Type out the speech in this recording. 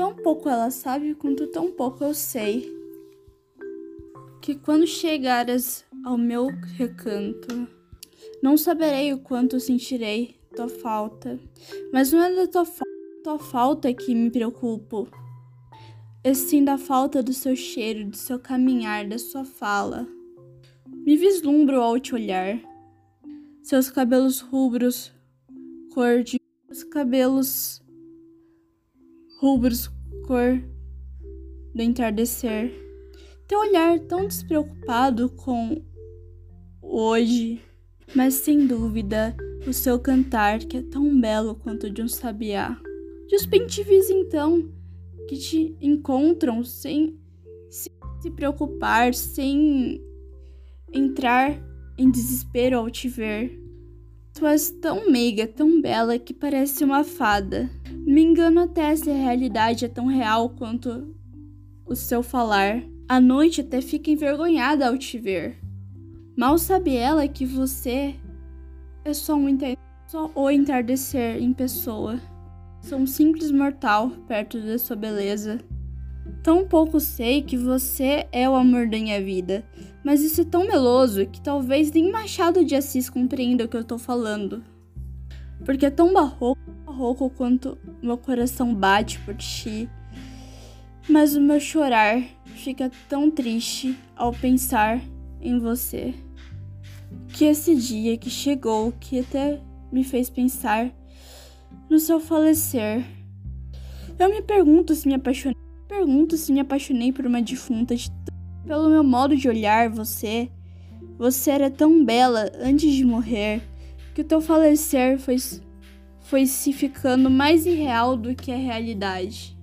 tão pouco ela sabe quanto tão pouco eu sei. Que quando chegares ao meu recanto, não saberei o quanto sentirei tua falta, mas não é da tua, fa tua falta que me preocupo, e sim da falta do seu cheiro, do seu caminhar, da sua fala. Me vislumbro ao te olhar, seus cabelos rubros, cor de os cabelos rubros, cor do entardecer. Teu olhar tão despreocupado com hoje, mas sem dúvida o seu cantar que é tão belo quanto o de um sabiá. De os pentivis então que te encontram sem se preocupar, sem entrar em desespero ao te ver. Tu és tão meiga, tão bela que parece uma fada. Me engano até se a realidade é tão real quanto o seu falar. A noite até fica envergonhada ao te ver. Mal sabe ela que você é só, um só o entardecer em pessoa. Sou um simples mortal perto da sua beleza. Tão pouco sei que você é o amor da minha vida, mas isso é tão meloso que talvez nem Machado de Assis compreenda o que eu tô falando. Porque é tão barroco, barroco quanto meu coração bate por ti. Mas o meu chorar fica tão triste ao pensar em você. Que esse dia que chegou, que até me fez pensar no seu falecer. Eu me pergunto se me apaixonei pergunto se me apaixonei por uma defunta de pelo meu modo de olhar você. Você era tão bela antes de morrer que o teu falecer foi, foi se ficando mais irreal do que a realidade.